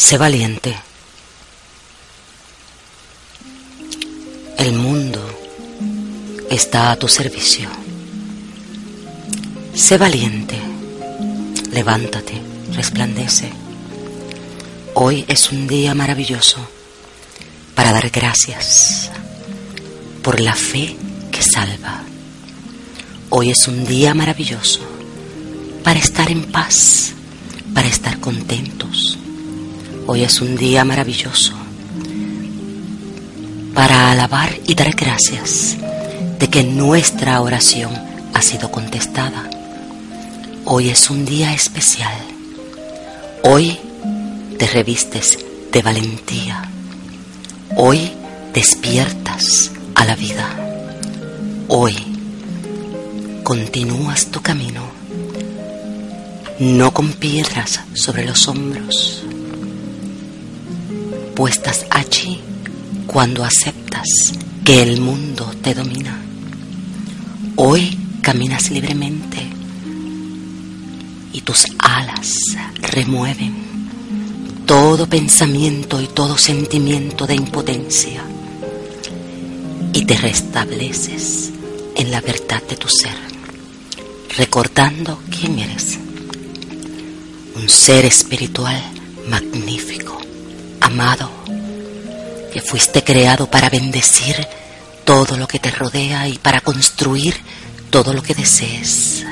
Sé valiente. El mundo está a tu servicio. Sé valiente. Levántate, resplandece. Hoy es un día maravilloso para dar gracias por la fe que salva. Hoy es un día maravilloso para estar en paz, para estar contentos Hoy es un día maravilloso para alabar y dar gracias de que nuestra oración ha sido contestada. Hoy es un día especial. Hoy te revistes de valentía. Hoy despiertas a la vida. Hoy continúas tu camino, no con piedras sobre los hombros, puestas allí cuando aceptas que el mundo te domina. Hoy caminas libremente y tus alas remueven todo pensamiento y todo sentimiento de impotencia y te restableces en la verdad de tu ser, recordando quién eres. Un ser espiritual magnífico amado, que fuiste creado para bendecir todo lo que te rodea y para construir todo lo que desees.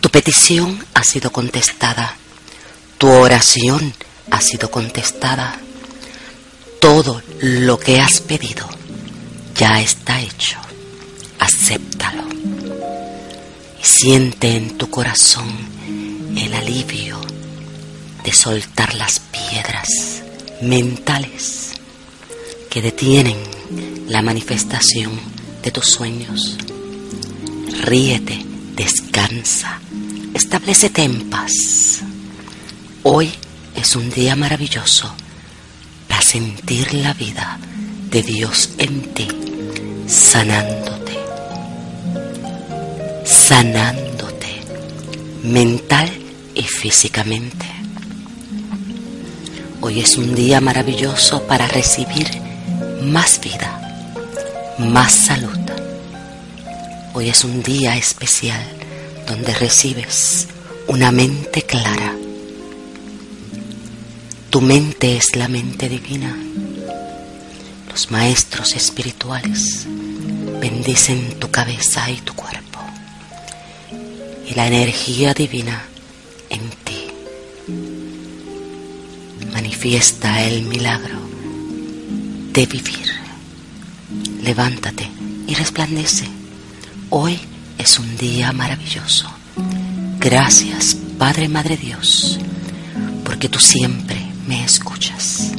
Tu petición ha sido contestada, tu oración ha sido contestada, todo lo que has pedido ya está hecho, acéptalo y siente en tu corazón el alivio de soltar las piedras mentales que detienen la manifestación de tus sueños. Ríete, descansa, establecete en paz. Hoy es un día maravilloso para sentir la vida de Dios en ti, sanándote, sanándote mental y físicamente. Hoy es un día maravilloso para recibir más vida, más salud. Hoy es un día especial donde recibes una mente clara. Tu mente es la mente divina. Los maestros espirituales bendicen tu cabeza y tu cuerpo. Y la energía divina en ti manifiesta el milagro de vivir. Levántate y resplandece. Hoy es un día maravilloso. Gracias, Padre, Madre Dios, porque tú siempre me escuchas.